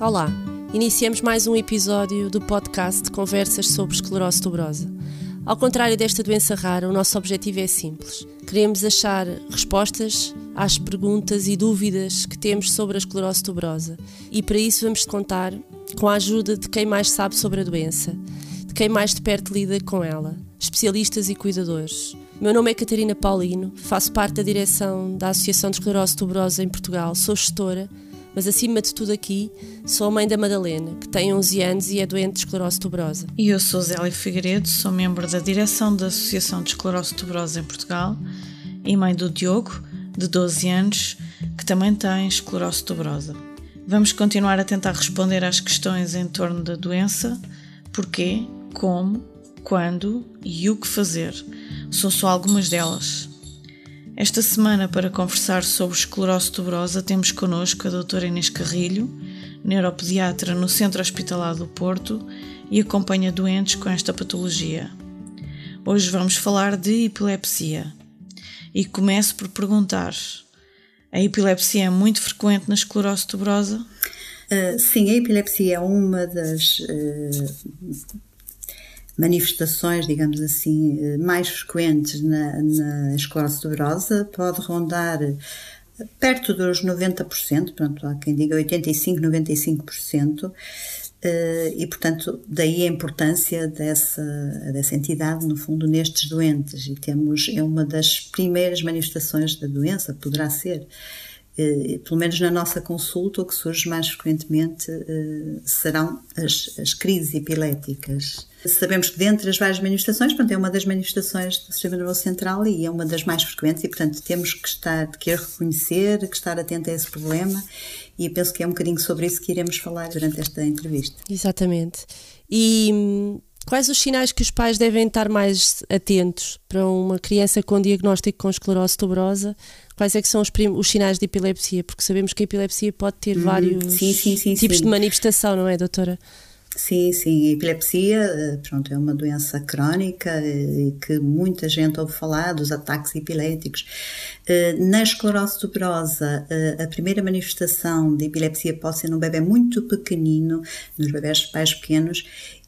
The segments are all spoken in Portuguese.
Olá, iniciamos mais um episódio do podcast Conversas sobre Esclerose Tuberosa. Ao contrário desta doença rara, o nosso objetivo é simples. Queremos achar respostas às perguntas e dúvidas que temos sobre a esclerose tuberosa e para isso vamos contar com a ajuda de quem mais sabe sobre a doença, de quem mais de perto lida com ela, especialistas e cuidadores. Meu nome é Catarina Paulino, faço parte da direção da Associação de Esclerose Tuberosa em Portugal, sou gestora mas acima de tudo aqui, sou a mãe da Madalena, que tem 11 anos e é doente de esclerose tuberosa. E eu sou Zélia Figueiredo, sou membro da direção da Associação de Esclerose Tuberosa em Portugal e mãe do Diogo, de 12 anos, que também tem esclerose tuberosa. Vamos continuar a tentar responder às questões em torno da doença, porquê, como, quando e o que fazer. São só algumas delas. Esta semana, para conversar sobre esclerose tuberosa, temos connosco a doutora Inês Carrilho, neuropediatra no Centro Hospitalar do Porto e acompanha doentes com esta patologia. Hoje vamos falar de epilepsia. E começo por perguntar: a epilepsia é muito frequente na esclerose tuberosa? Uh, sim, a epilepsia é uma das uh, manifestações, digamos assim, eh, mais frequentes na, na esclerose tuberosa, pode rondar eh, perto dos 90%, portanto, há quem diga 85%, 95%, e, portanto, daí a importância dessa, dessa entidade, no fundo, nestes doentes. E temos, é uma das primeiras manifestações da doença, poderá ser, eh, pelo menos na nossa consulta, o que surge mais frequentemente eh, serão as, as crises epiléticas. Sabemos que dentre as várias manifestações, portanto, é uma das manifestações do sistema nervoso central e é uma das mais frequentes e, portanto, temos que estar, que reconhecer, que estar atento a esse problema e penso que é um bocadinho sobre isso que iremos falar durante esta entrevista. Exatamente. E hum, quais os sinais que os pais devem estar mais atentos para uma criança com diagnóstico com esclerose tuberosa quais é que são os, os, sinais de epilepsia? Porque sabemos que a epilepsia pode ter hum, vários sim, sim, sim, tipos de manifestação, não é, doutora? Sim, sim, a epilepsia eh, pronto, é uma doença crónica eh, e que muita gente ouve falar dos ataques epiléticos. Eh, na esclerose tuberosa, a primeira manifestação de epilepsia pode ser num bebê muito pequenino, nos bebés pais pequenos,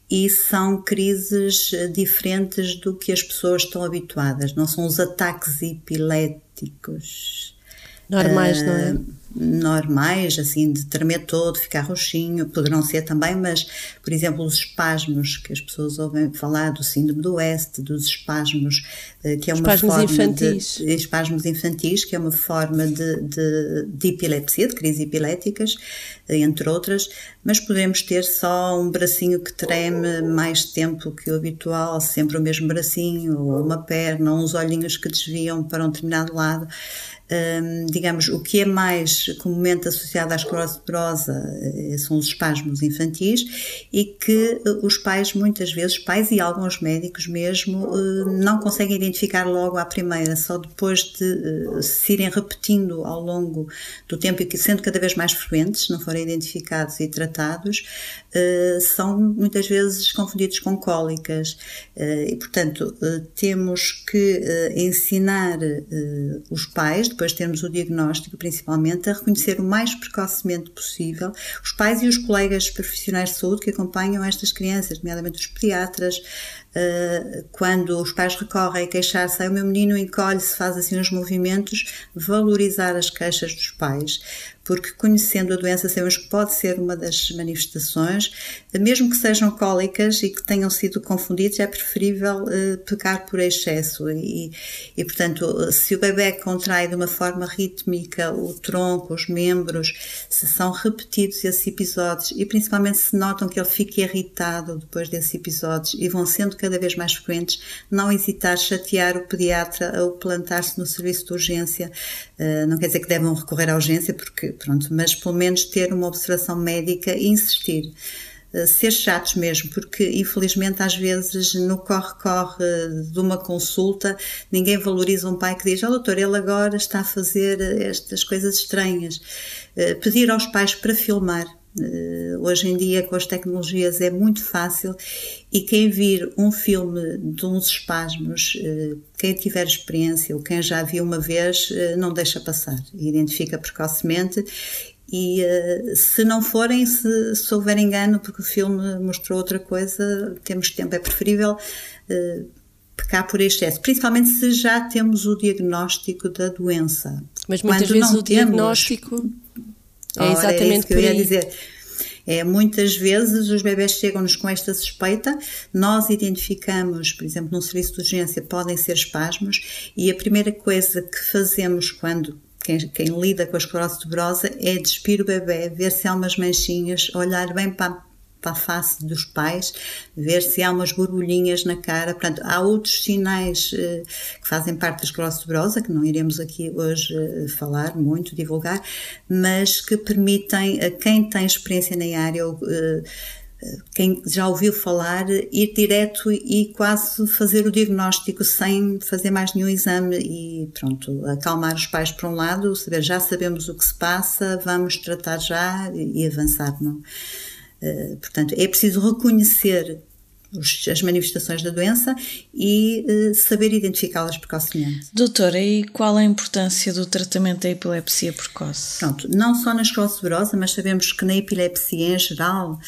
e são crises diferentes do que as pessoas estão habituadas, não são os ataques epiléticos normais, uh, não é? normais, assim, de tremer todo, ficar roxinho, poderão ser também, mas, por exemplo, os espasmos que as pessoas ouvem falar do síndrome do Oeste, dos espasmos, eh, que é uma espasmos forma infantis. de espasmos infantis, que é uma forma de, de, de epilepsia, de crises epiléticas, eh, entre outras, mas podemos ter só um bracinho que treme mais tempo que o habitual, sempre o mesmo bracinho, ou uma perna, ou uns olhinhos que desviam para um determinado lado. Um, digamos, o que é mais comumente associada à esclerose tuberosa eh, são os espasmos infantis e que eh, os pais, muitas vezes, pais e alguns médicos mesmo, eh, não conseguem identificar logo à primeira, só depois de se irem repetindo ao longo do tempo e que sendo cada vez mais frequentes, não forem identificados e tratados, são muitas vezes confundidos com cólicas. E, portanto, temos que ensinar os pais, depois temos o diagnóstico principalmente, a reconhecer o mais precocemente possível os pais e os colegas profissionais de saúde que acompanham estas crianças, nomeadamente os pediatras, eh, quando os pais recorrem a queixar-se, o meu menino encolhe-se, faz assim uns movimentos, valorizar as queixas dos pais, porque conhecendo a doença sabemos que pode ser uma das manifestações, mesmo que sejam cólicas e que tenham sido confundidos, é preferível uh, pecar por excesso e, e, portanto, se o bebê contrai de uma forma rítmica o tronco, os membros, se são repetidos esses episódios e principalmente se notam que ele fica irritado depois desses episódios e vão sendo cada vez mais frequentes, não hesitar chatear o pediatra ou plantar-se no serviço de urgência. Uh, não quer dizer que devam recorrer à urgência, porque pronto, mas pelo menos ter uma observação médica e insistir. Uh, ser chatos mesmo, porque infelizmente às vezes no corre-corre de uma consulta ninguém valoriza um pai que diz: Ó oh, doutor, ele agora está a fazer estas coisas estranhas. Uh, pedir aos pais para filmar, hoje em dia, com as tecnologias, é muito fácil. E quem vir um filme de uns espasmos, uh, quem tiver experiência ou quem já viu uma vez, uh, não deixa passar, identifica precocemente. E se não forem, se, se houver engano, porque o filme mostrou outra coisa, temos tempo, é preferível pecar por excesso, principalmente se já temos o diagnóstico da doença. Mas muitas Quando vezes o temos, diagnóstico é exatamente é que eu ia dizer. É, muitas vezes os bebés chegam-nos com esta suspeita, nós identificamos, por exemplo, num serviço de urgência podem ser espasmos e a primeira coisa que fazemos quando quem, quem, lida com a esclerose tuberosa é despir o bebê, ver se há umas manchinhas, olhar bem para, para a face dos pais, ver se há umas borbulhinhas na cara. Portanto, há outros sinais eh, que fazem parte da esclerose tuberosa, que não iremos aqui hoje eh, falar muito, divulgar, mas que permitem a quem tem experiência na área eh, quem já ouviu falar, ir direto e quase fazer o diagnóstico sem fazer mais nenhum exame e pronto, acalmar os pais por um lado, saber já sabemos o que se passa, vamos tratar já e avançar. Não? Uh, portanto, é preciso reconhecer as manifestações da doença e uh, saber identificá-las precocemente. Doutora, e qual a importância do tratamento da epilepsia precoce? Pronto, não só na esclerose tuberosa, mas sabemos que na epilepsia em geral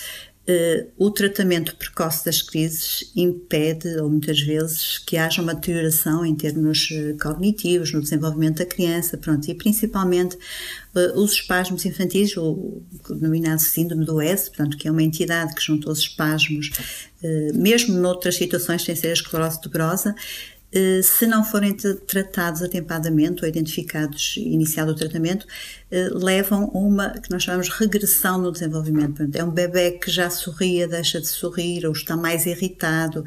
Uh, o tratamento precoce das crises impede, ou muitas vezes, que haja uma deterioração em termos cognitivos, no desenvolvimento da criança, pronto, e principalmente os espasmos infantis, o denominado síndrome do S, portanto, que é uma entidade que juntou os espasmos, mesmo noutras situações sem ser a esclerose tuberosa, eh, se não forem tratados atempadamente ou identificados iniciado o tratamento, levam a uma que nós chamamos regressão no desenvolvimento. É um bebê que já sorria, deixa de sorrir ou está mais irritado.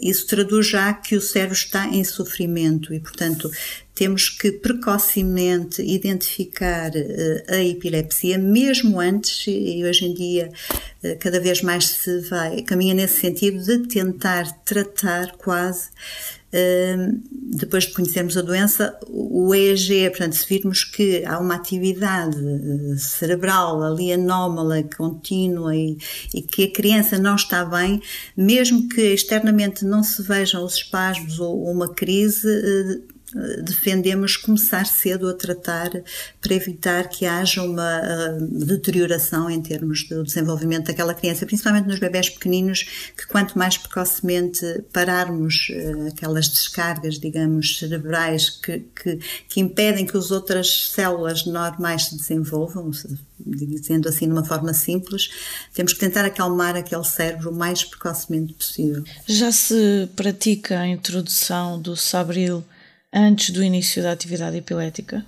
Isso traduz já que o cérebro está em sofrimento e, portanto, temos que precocemente identificar a epilepsia, mesmo antes, e hoje em dia cada vez mais se vai, caminha nesse sentido de tentar tratar quase depois de conhecermos a doença, o EEG, portanto, se virmos que há uma atividade eh, cerebral ali anómala, contínua e, e, que a criança não está bem, mesmo que externamente não se vejam os espasmos ou uma crise, eh, defendemos começar cedo a tratar para evitar que haja uma uh, deterioração em termos do desenvolvimento daquela criança, principalmente nos bebés pequeninos, que quanto mais precocemente pararmos uh, aquelas descargas, digamos, cerebrais que, que, que, impedem que as outras células normais se desenvolvam, dizendo assim de uma forma simples, temos que tentar acalmar aquele cérebro o mais precocemente possível. Já se pratica a introdução do Sabril antes do início da atividade epilética?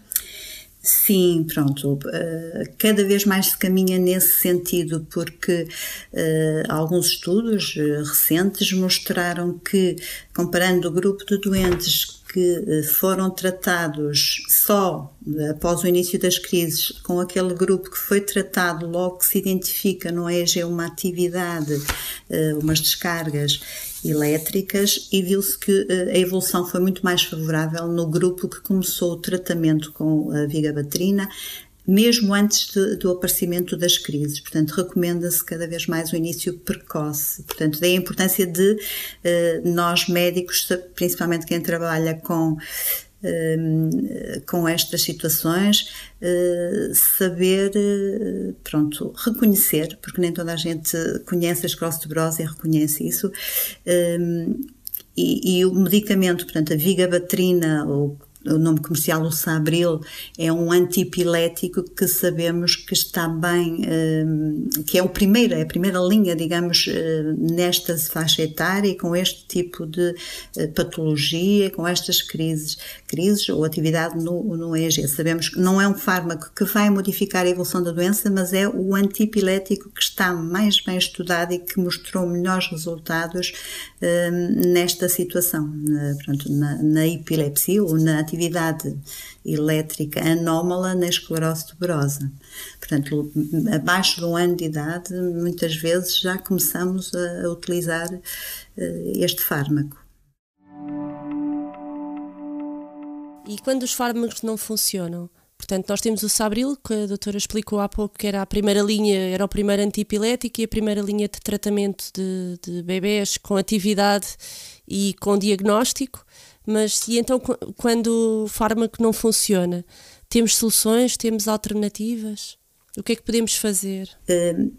Sim, pronto. Eh, cada vez mais se caminha nesse sentido, porque uh, alguns estudos eh, recentes mostraram que, comparando o grupo de doentes que foram tratados só após o início das crises com aquele grupo que foi tratado logo que se identifica no EG uma atividade, umas descargas elétricas e viu-se que eh, a evolução foi muito mais favorável no grupo que começou o tratamento com a vigabatrina, mesmo antes de, do aparecimento das crises. Portanto, recomenda-se cada vez mais o início precoce. Portanto, daí a importância de eh, nós médicos, principalmente quem trabalha com com estas situações, eh, saber, eh, pronto, reconhecer, porque nem toda a gente conhece a esclerose e reconhece isso, e, e, o medicamento, portanto, a vigabatrina ou o nome comercial, o Sabril, é um antipilético que sabemos que está bem, hum, que é o primeiro, é a primeira linha, digamos, hum, nesta faixa etária, com este tipo de hum, patologia, com estas crises, crises ou atividade no, no EEG. Sabemos que não é um fármaco que vai modificar a evolução da doença, mas é o antipilético que está mais bem estudado e que mostrou melhores resultados nesta situação, na, pronto, na, na epilepsia ou na atividade atividade elétrica anómala na esclerose tuberosa. Portanto, abaixo de um ano de idade, muitas vezes já começamos a, utilizar eh, este fármaco. E quando os fármacos não funcionam? Portanto, nós temos o Sabril, que a doutora explicou há pouco, que era a primeira linha, era o primeiro antipilético e a primeira linha de tratamento de, de bebés com atividade e com diagnóstico. Mas e então quando o fármaco não funciona, temos soluções, temos alternativas? O que é que podemos fazer? Uh,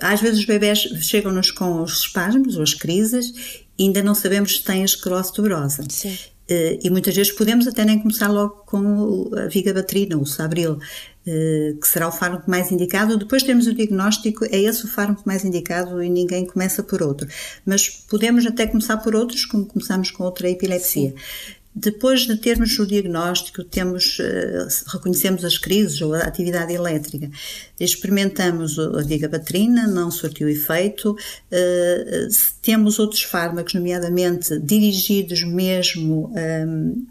às vezes os bebés chegam-nos com os espasmos ou as crises e ainda não sabemos se têm a esclerose tuberosa. Sim. Uh, e muitas vezes podemos até nem começar logo com a vigabatrina, o sabril, uh, que será o fármaco mais indicado. Depois temos o diagnóstico, é esse o fármaco mais indicado e ninguém começa por outro. Mas podemos até começar por outros, como começamos com outra epilepsia. Sim. Depois de termos o diagnóstico, temos, eh, reconhecemos as crises ou a atividade elétrica, experimentamos a digabatrina, não surtiu efeito, eh, temos outros fármacos, nomeadamente dirigidos mesmo ehm,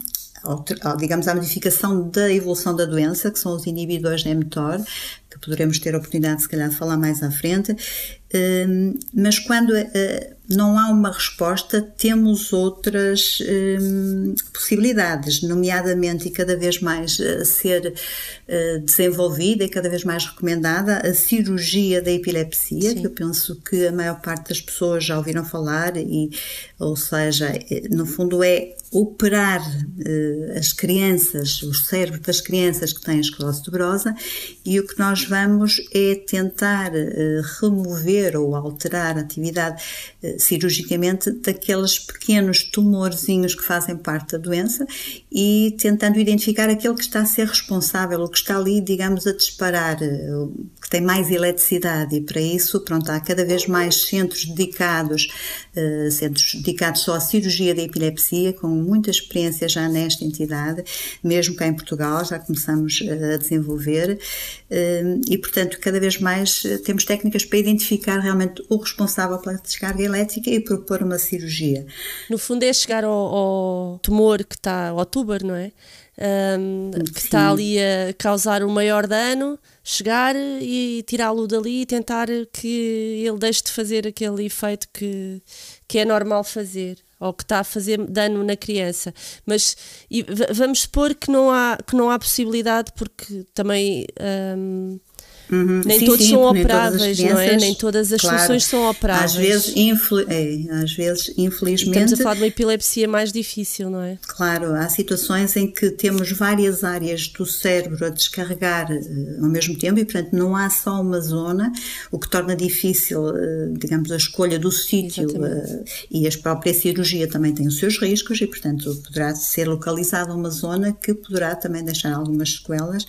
digamos, à modificação da evolução da doença, que são os inibidores de mTOR, que poderemos ter a oportunidade, se calhar, de falar mais à frente, ehm, mas quando eh, não há uma resposta, temos outras hum, possibilidades, nomeadamente e cada vez mais a ser uh, desenvolvida e cada vez mais recomendada a cirurgia da epilepsia, Sim. que eu penso que a maior parte das pessoas já ouviram falar, e, ou seja, eh, no fundo é operar uh, as crianças, o cérebro das crianças que têm esclerose tuberosa, e o que nós vamos é tentar uh, remover ou alterar a atividade cirurgicamente daqueles pequenos tumorzinhos que fazem parte da doença e tentando identificar aquele que está a ser responsável, o que está ali, digamos, a disparar, eh, que tem mais eletricidade. E para isso, pronto, há cada vez mais centros dedicados, uh, centros dedicados só à cirurgia da epilepsia, com muita experiência já nesta entidade, mesmo cá em Portugal já começamos uh, a desenvolver. E, portanto, cada vez mais temos técnicas para identificar realmente o responsável pela descarga elétrica e propor uma cirurgia. No fundo é chegar ao, ao tumor que está, ao tuber, não é? Um, que está ali a causar o maior dano, chegar e tirá-lo dali e tentar que ele deixe de fazer aquele efeito que, que é normal fazer ou que está a fazer dano na criança. Mas vamos supor que não há, que não há possibilidade, porque também. Uhum. Nem sim, todos sim, são operáveis, não é? Nem todas as claro, soluções são operáveis. Às vezes, é, às vezes, infelizmente. Estamos a falar de uma epilepsia mais difícil, não é? Claro, há situações em que temos várias áreas do cérebro a descarregar uh, ao mesmo tempo e, portanto, não há só uma zona, o que torna difícil, uh, digamos, a escolha do sítio uh, e a própria cirurgia também tem os seus riscos e, portanto, poderá ser localizada uma zona que poderá também deixar algumas sequelas.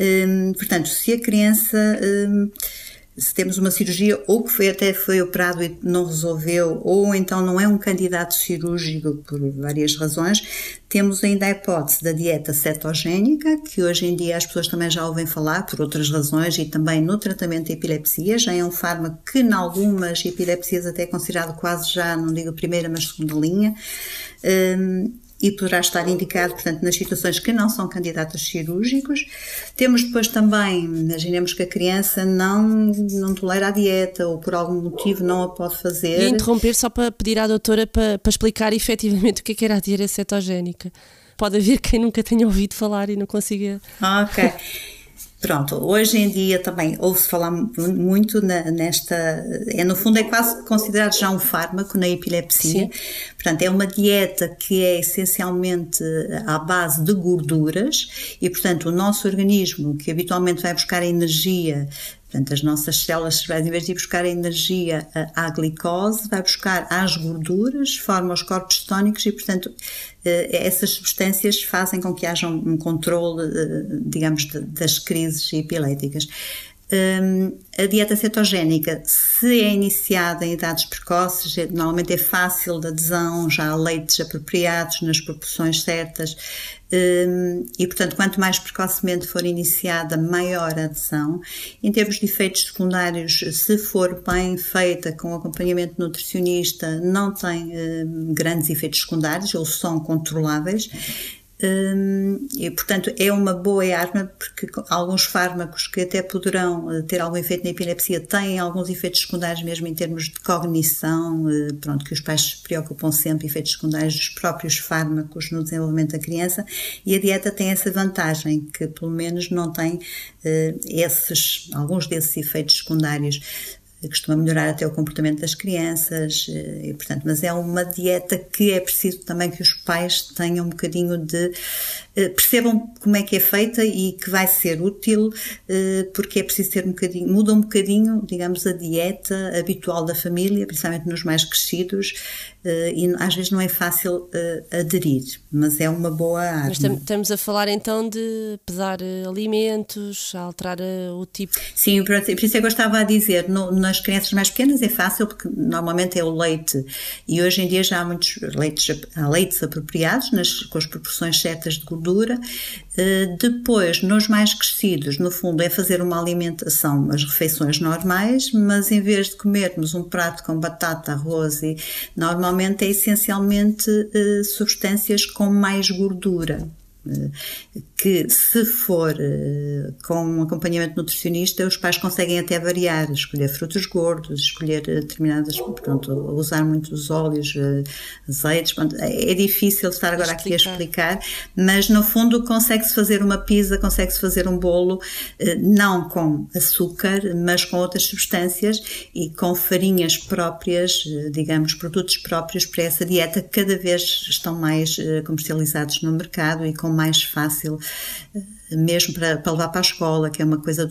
Hum, portanto, se a criança hum, se temos uma cirurgia ou que foi, até foi operado e não resolveu, ou então não é um candidato cirúrgico por várias razões, temos ainda a hipótese da dieta cetogénica, que hoje em dia as pessoas também já ouvem falar por outras razões e também no tratamento de epilepsia, já é um fármaco que em algumas epilepsias até é considerado quase já, não digo primeira, mas segunda linha. Um, e poderá estar indicado, portanto, nas situações que não são candidatos cirúrgicos. Temos depois também, imaginemos que a criança não, não tolera a dieta ou por algum motivo não a pode fazer. E interromper só para pedir à doutora para, para explicar efetivamente o que é que era a dieta cetogénica. Pode haver quem nunca tenha ouvido falar e não consiga. Ok. Pronto, hoje em dia também ouve-se falar muito na, nesta. É, no fundo, é quase considerado já um fármaco na epilepsia. Sim. Portanto, é uma dieta que é essencialmente à base de gorduras e, portanto, o nosso organismo, que habitualmente vai buscar energia Portanto, as nossas células cerebrais, em vez de ir buscar a energia à glicose, vai buscar às gorduras, forma os corpos cetónicos e, portanto, eh, essas substâncias fazem com que haja um controle, eh, digamos, das crises epiléticas. Um, a dieta cetogénica, se é iniciada em idades precoces, é, normalmente é fácil de adesão, já há leites apropriados nas proporções certas, um, e portanto, quanto mais precocemente for iniciada, maior a adesão. Em termos de efeitos secundários, se for bem feita com acompanhamento nutricionista, não tem um, grandes efeitos secundários ou são controláveis. Hum, e, portanto, é uma boa arma porque alguns fármacos que até poderão eh, ter algum efeito na epilepsia têm alguns efeitos secundários mesmo em termos de cognição, eh, pronto, que os pais se preocupam sempre, efeitos secundários dos próprios fármacos no desenvolvimento da criança. E a dieta tem essa vantagem que pelo menos não tem uh, esses, alguns desses efeitos secundários costuma melhorar até o comportamento das crianças, e, portanto, mas é uma dieta que é preciso também que os pais tenham um bocadinho de percebam como é que é feita e que vai ser útil, porque é preciso ter um bocadinho, muda um bocadinho, digamos, a dieta habitual da família, principalmente nos mais crescidos, e às vezes não é fácil aderir, mas é uma boa arma. Mas estamos a falar então de pesar alimentos, alterar o tipo. Sim, por isso é que eu estava a dizer, no, nas crianças mais pequenas é fácil porque normalmente é o leite e hoje em dia já há muitos leites, há leites apropriados nas, com as proporções certas de gordura. Depois, nos mais crescidos, no fundo, é fazer uma alimentação, as refeições normais, mas em vez de comermos um prato com batata, arroz e normalmente é essencialmente uh, substâncias com mais gordura que se for eh, com um acompanhamento nutricionista, os pais conseguem até variar, escolher frutos gordos, escolher eh, determinadas, pronto, usar muitos óleos, eh, azeites, é, é difícil estar agora aqui a explicar, mas no fundo consegue-se fazer uma pizza, consegue-se fazer um bolo, não com açúcar, mas com outras substâncias e com farinhas próprias, digamos, produtos próprios para essa dieta, que cada vez estão mais comercializados no mercado e com mais fácil, eh, mesmo para, para levar para a escola, que é uma coisa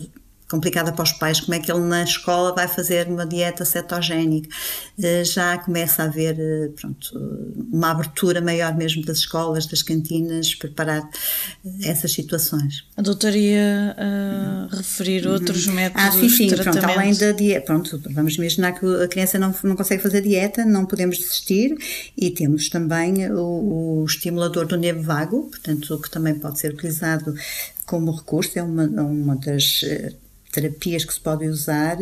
complicada para os pais, como é que ele na escola vai fazer uma dieta cetogénica. Eh, já começa a haver eh, pronto, uma abertura maior mesmo das escolas, das cantinas, preparar essas situações. A doutora ia uh, referir outros uhum. métodos ah, sim, sim, de tratamento. Pronto, além da dieta, pronto, vamos imaginar que a criança não, não consegue fazer dieta, não podemos desistir e temos também o, o estimulador do nervo vago, portanto, que também pode ser utilizado como recurso, é uma, uma das terapias que se podem usar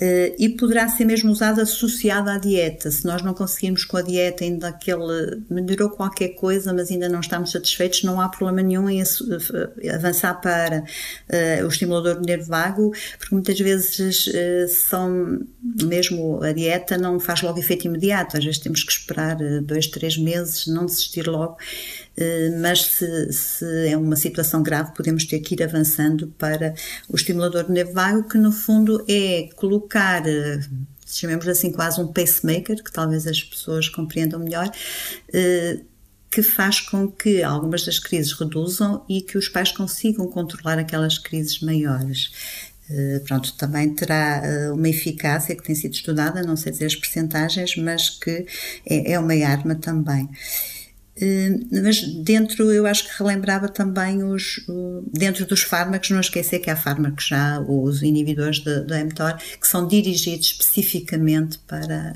Uh, e poderá ser mesmo usado associado à dieta. Se nós não conseguirmos com a dieta ainda aquele melhorou qualquer coisa, mas ainda não estamos satisfeitos, não há problema nenhum em eh, avançar para uh, o estimulador do nervo vago, porque muitas vezes são mesmo a dieta não faz logo efeito imediato. Às vezes temos que esperar dois, três meses, não desistir logo. Mas se, se é uma situação grave, podemos ter que ir avançando para o estimulador do nervo vago, que no fundo é colocar eh, chamemos assim, quase um pacemaker, que talvez as pessoas compreendam melhor, eh, que faz com que algumas das crises reduzam e que os pais consigam controlar aquelas crises maiores. Pronto, também terá uma eficácia que tem sido estudada, não sei dizer as percentagens, mas que é, é uma arma também. Eh, mas dentro, eu acho que relembrava também os, dentro dos fármacos, não esquecer que há fármacos já, os inibidores do mTOR, que são dirigidos especificamente para,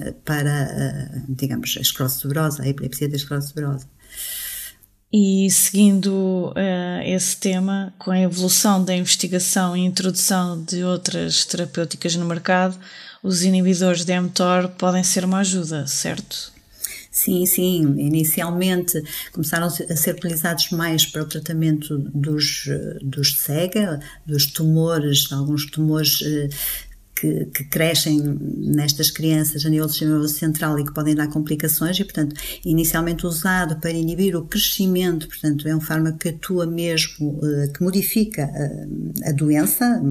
eh, para eh, digamos, a esclerose tuberosa, a epilepsia da esclerose tuberosa. E seguindo uh, esse tema, com a evolução da investigação e introdução de outras terapêuticas no mercado, os inibidores de mTOR podem ser uma ajuda, certo? Sim, sim. Inicialmente começaram a ser utilizados mais para o tratamento dos, dos SEGA, dos tumores, alguns tumores eh, que, que, crescem nestas crianças a nível do sistema nervoso central e que podem dar complicações e, portanto, inicialmente usado para inibir o crescimento, portanto, é um fármaco que atua mesmo, eh, que modifica a, a doença,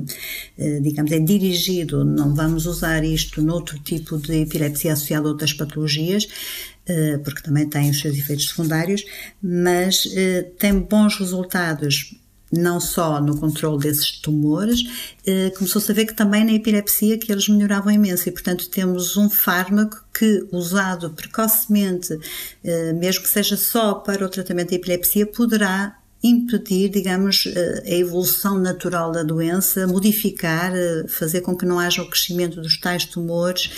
eh, digamos, é dirigido, não vamos usar isto noutro tipo de epilepsia associada a outras patologias, eh, porque também tem os seus efeitos secundários, mas eh, tem bons resultados não só no controle desses tumores, eh, começou-se a ver que também na epilepsia que eles melhoravam imenso. E, portanto, temos um fármaco que, usado precocemente, mesmo que seja só para o tratamento da epilepsia, poderá impedir, digamos, eh, a evolução natural da doença, modificar, eh, fazer com que não haja o crescimento dos tais tumores,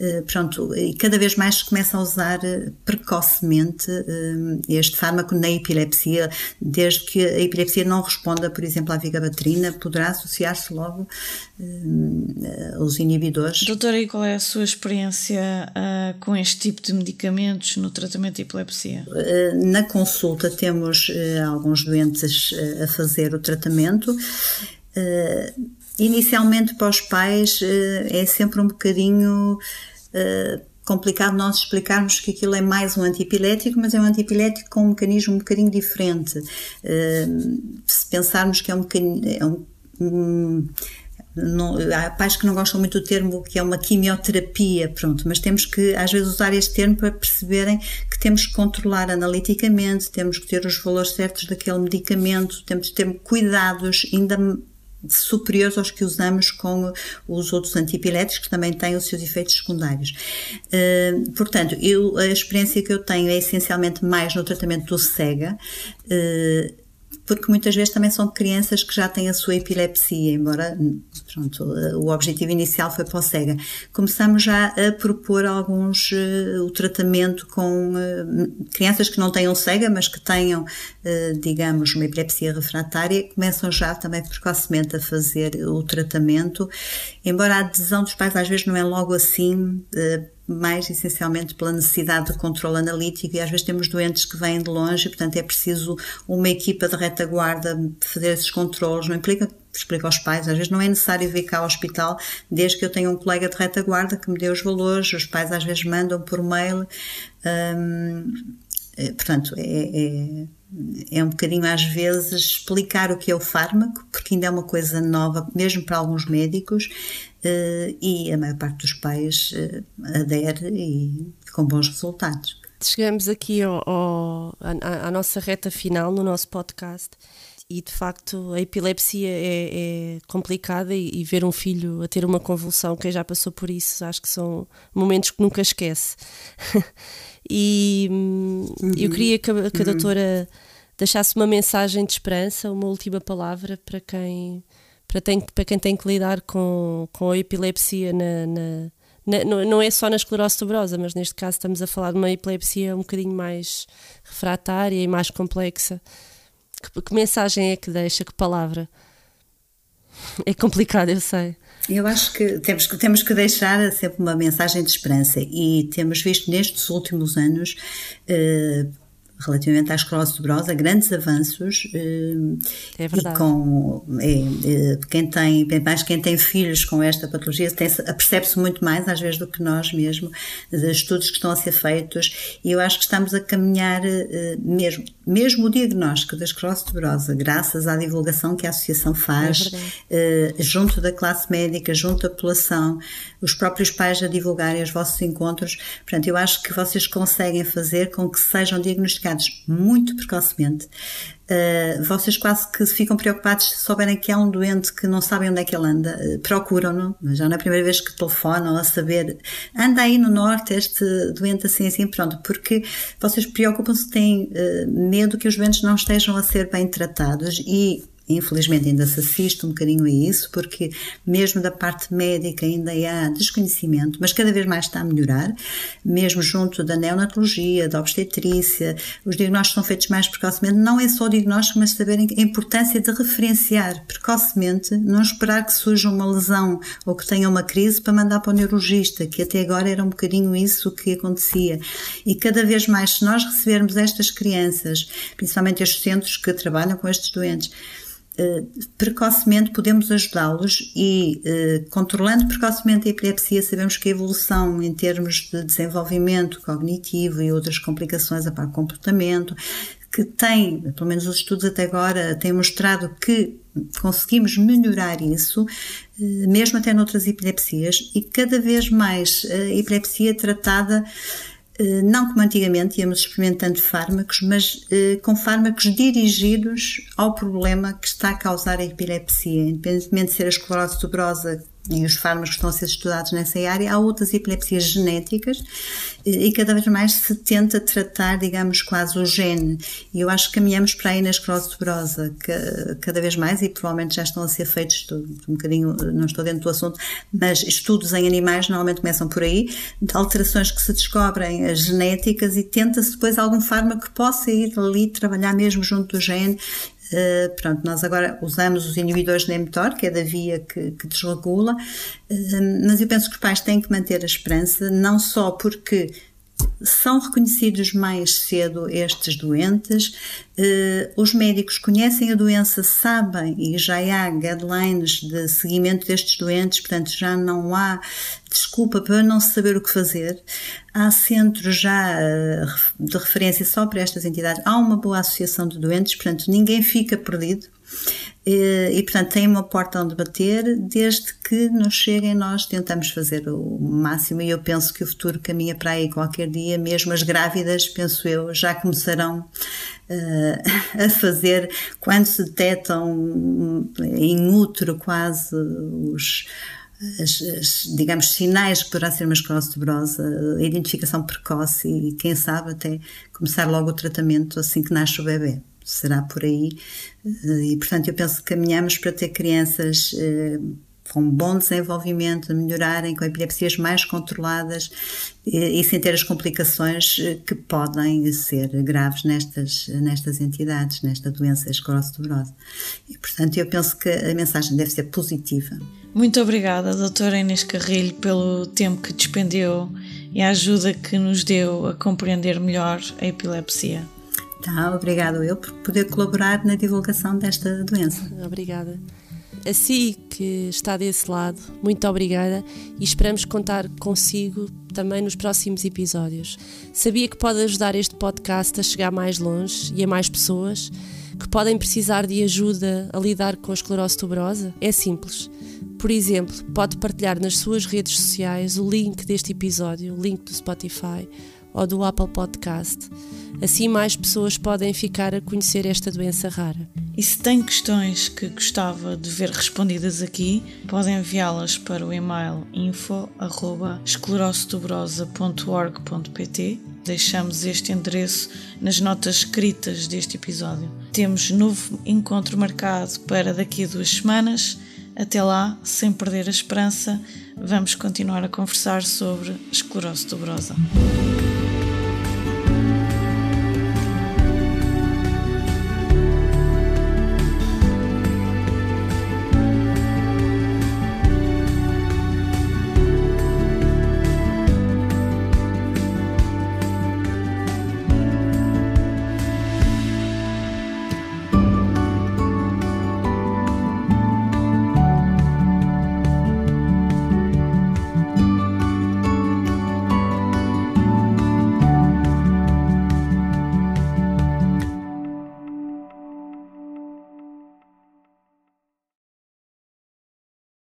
eh, pronto, e cada vez mais se começa a usar precocemente este fármaco na epilepsia, desde que a epilepsia não responda, por exemplo, à vigabatrina, poderá associar-se logo aos inibidores. Doutora, e qual é a sua experiência uh, com este tipo de medicamentos no tratamento de epilepsia? Uh, na consulta temos uh, alguns doentes eh, a fazer o tratamento. Eh, inicialmente para os pais eh, é sempre um bocadinho complicado nós explicarmos que aquilo é mais um antiepilético, mas é um antiepilético com um mecanismo um bocadinho diferente. se pensarmos que é um, é um não, há pais que não gostam muito do termo que é uma quimioterapia, pronto, mas temos que às vezes usar este termo para perceberem que temos que controlar analiticamente, temos que ter os valores certos daquele medicamento, temos que ter cuidados ainda superiores aos que usamos com os outros antipiléticos que também têm os seus efeitos secundários. Uh, portanto, eu, a experiência que eu tenho é essencialmente mais no tratamento do SEGA, uh, porque muitas vezes também são crianças que já têm a sua epilepsia, embora pronto, o objetivo inicial foi para o SEGA. Começamos já a propor alguns, uh, o tratamento com uh, crianças que não tenham SEGA, mas que tenham, uh, digamos, uma epilepsia refratária, começam já também precocemente a fazer o tratamento, embora a adesão dos pais às vezes não é logo assim, mais essencialmente pela necessidade de controle analítico e às vezes temos doentes que vêm de longe, portanto é preciso uma equipa de retaguarda fazer esses controles, não implica explico aos pais, às vezes não é necessário vir cá ao hospital, desde que eu tenha um colega de retaguarda que me dê os valores, os pais às vezes mandam por mail, hum, portanto, é, é, é, um bocadinho às vezes explicar o que é o fármaco, porque ainda é uma coisa nova, mesmo para alguns médicos, uh, e a maior parte dos pais uh, adere e com bons resultados. Chegamos aqui ao, ao, à, à, nossa reta final no nosso podcast e de facto a epilepsia é, é complicada e, e, ver um filho a ter uma convulsão, quem já passou por isso, acho que são momentos que nunca esquece. e uhum. eu queria que a, que a uhum. doutora deixasse uma mensagem de esperança, uma última palavra para quem para, tem, para quem tem que lidar com, com a epilepsia na, na, na, não é só na esclerose tuberosa, mas neste caso estamos a falar de uma epilepsia um bocadinho mais refratária e mais complexa. Que, que mensagem é que deixa? Que palavra? É complicado, eu sei. Eu acho que temos, que temos que deixar sempre uma mensagem de esperança e temos visto nestes últimos anos eh, relativamente à esclerose tuberosa, grandes avanços. É verdade. E com é, é, quem tem, mais quem tem filhos com esta patologia, percebe-se muito mais, às vezes, do que nós mesmo, dos estudos que estão a ser feitos, e eu acho que estamos a caminhar eh, mesmo, mesmo o diagnóstico da esclerose tuberosa, graças à divulgação que a Associação faz, é junto da classe médica, junto da população, os próprios pais a divulgarem os vossos encontros. Portanto, eu acho que vocês conseguem fazer com que sejam diagnosticados muito precocemente. Uh, vocês quase que ficam preocupados se souberem que há um doente que não sabem onde é que ele anda, uh, procuram-no, já não é a primeira vez que telefonam a saber, anda aí no norte este doente assim, assim, pronto, porque vocês preocupam-se, têm uh, medo que os doentes não estejam a ser bem tratados e Infelizmente ainda se assiste um bocadinho a isso, porque mesmo da parte médica ainda há desconhecimento, mas cada vez mais está a melhorar, mesmo junto da neonatologia, da obstetrícia, os diagnósticos são feitos mais precocemente, não é só o diagnóstico, mas saberem a importância de referenciar precocemente, não esperar que surja uma lesão ou que tenha uma crise para mandar para o neurologista, que até agora era um bocadinho isso que acontecia. E cada vez mais, se nós recebermos estas crianças, principalmente estes centros que trabalham com estes doentes, precocemente podemos ajudá-los e, eh, controlando precocemente a epilepsia, sabemos que a evolução em termos de desenvolvimento cognitivo e outras complicações a par comportamento, que tem, pelo menos os estudos até agora têm mostrado que conseguimos melhorar isso, eh, mesmo até noutras epilepsias, e cada vez mais a epilepsia tratada eh, não como antigamente íamos experimentando fármacos, mas eh, com fármacos dirigidos ao problema que está a causar a epilepsia, independentemente de ser a esclerose tuberosa e os fármacos que estão a ser estudados nessa área, há outras epilepsias genéticas e cada vez mais se tenta tratar, digamos, quase o gene. E eu acho que caminhamos para aí na esclerose tuberosa, cada vez mais, e provavelmente já estão a ser feitos, estou, um bocadinho, não estou dentro do assunto, mas estudos em animais normalmente começam por aí, de alterações que se descobrem as genéticas e tenta-se depois algum fármaco que possa ir ali trabalhar mesmo junto do gene Uh, pronto, nós agora usamos os inibidores de mTOR, que é da via que, que desregula, uh, mas eu penso que os pais têm que manter a esperança, não só porque são reconhecidos mais cedo estes doentes, eh, os médicos conhecem a doença, sabem e já há guidelines de seguimento destes doentes, portanto já não há desculpa para não saber o que fazer. Há centros já eh, de referência só para estas entidades, há uma boa associação de doentes, portanto ninguém fica perdido. E, e, portanto tem uma porta onde bater, desde que nos cheguem nós tentamos fazer o máximo e eu penso que o futuro caminha para aí qualquer dia, mesmo as grávidas, penso eu, já começarão uh, a fazer, quando se detectam em útero quase os as, as, digamos, sinais que poderá ser uma esclerose tuberosa, a identificação precoce e, quem sabe, até começar logo o tratamento assim que nasce o bebê. Será por aí. Eh, e, portanto, eu penso que caminhamos para ter crianças eh, com bom desenvolvimento, melhorarem, com epilepsias mais controladas e, e, sem ter as complicações eh, que podem ser graves nestas, nestas entidades, nesta doença esclerose tuberosa. E, portanto, eu penso que a mensagem deve ser positiva. Muito obrigada, doutora Inês Carrilho, pelo tempo que despendeu e a ajuda que nos deu a compreender melhor a epilepsia. Tá, obrigado eu por poder colaborar na divulgação desta doença. Obrigada. A si que está desse lado, muito obrigada e esperamos contar consigo também nos próximos episódios. Sabia que pode ajudar este podcast a chegar mais longe e a mais pessoas que podem precisar de ajuda a lidar com a esclerose tuberosa? É simples por exemplo, pode partilhar nas suas redes sociais o link deste episódio, o link do Spotify ou do Apple Podcast. Assim, mais pessoas podem ficar a conhecer esta doença rara. E se tem questões que gostava de ver respondidas aqui, podem enviá-las para o e-mail info.esclerossetubrosa.org.pt. Deixamos este endereço nas notas escritas deste episódio. Temos novo encontro marcado para daqui a duas semanas. Até lá, sem perder a esperança, vamos continuar a conversar sobre esclerose tuberosa.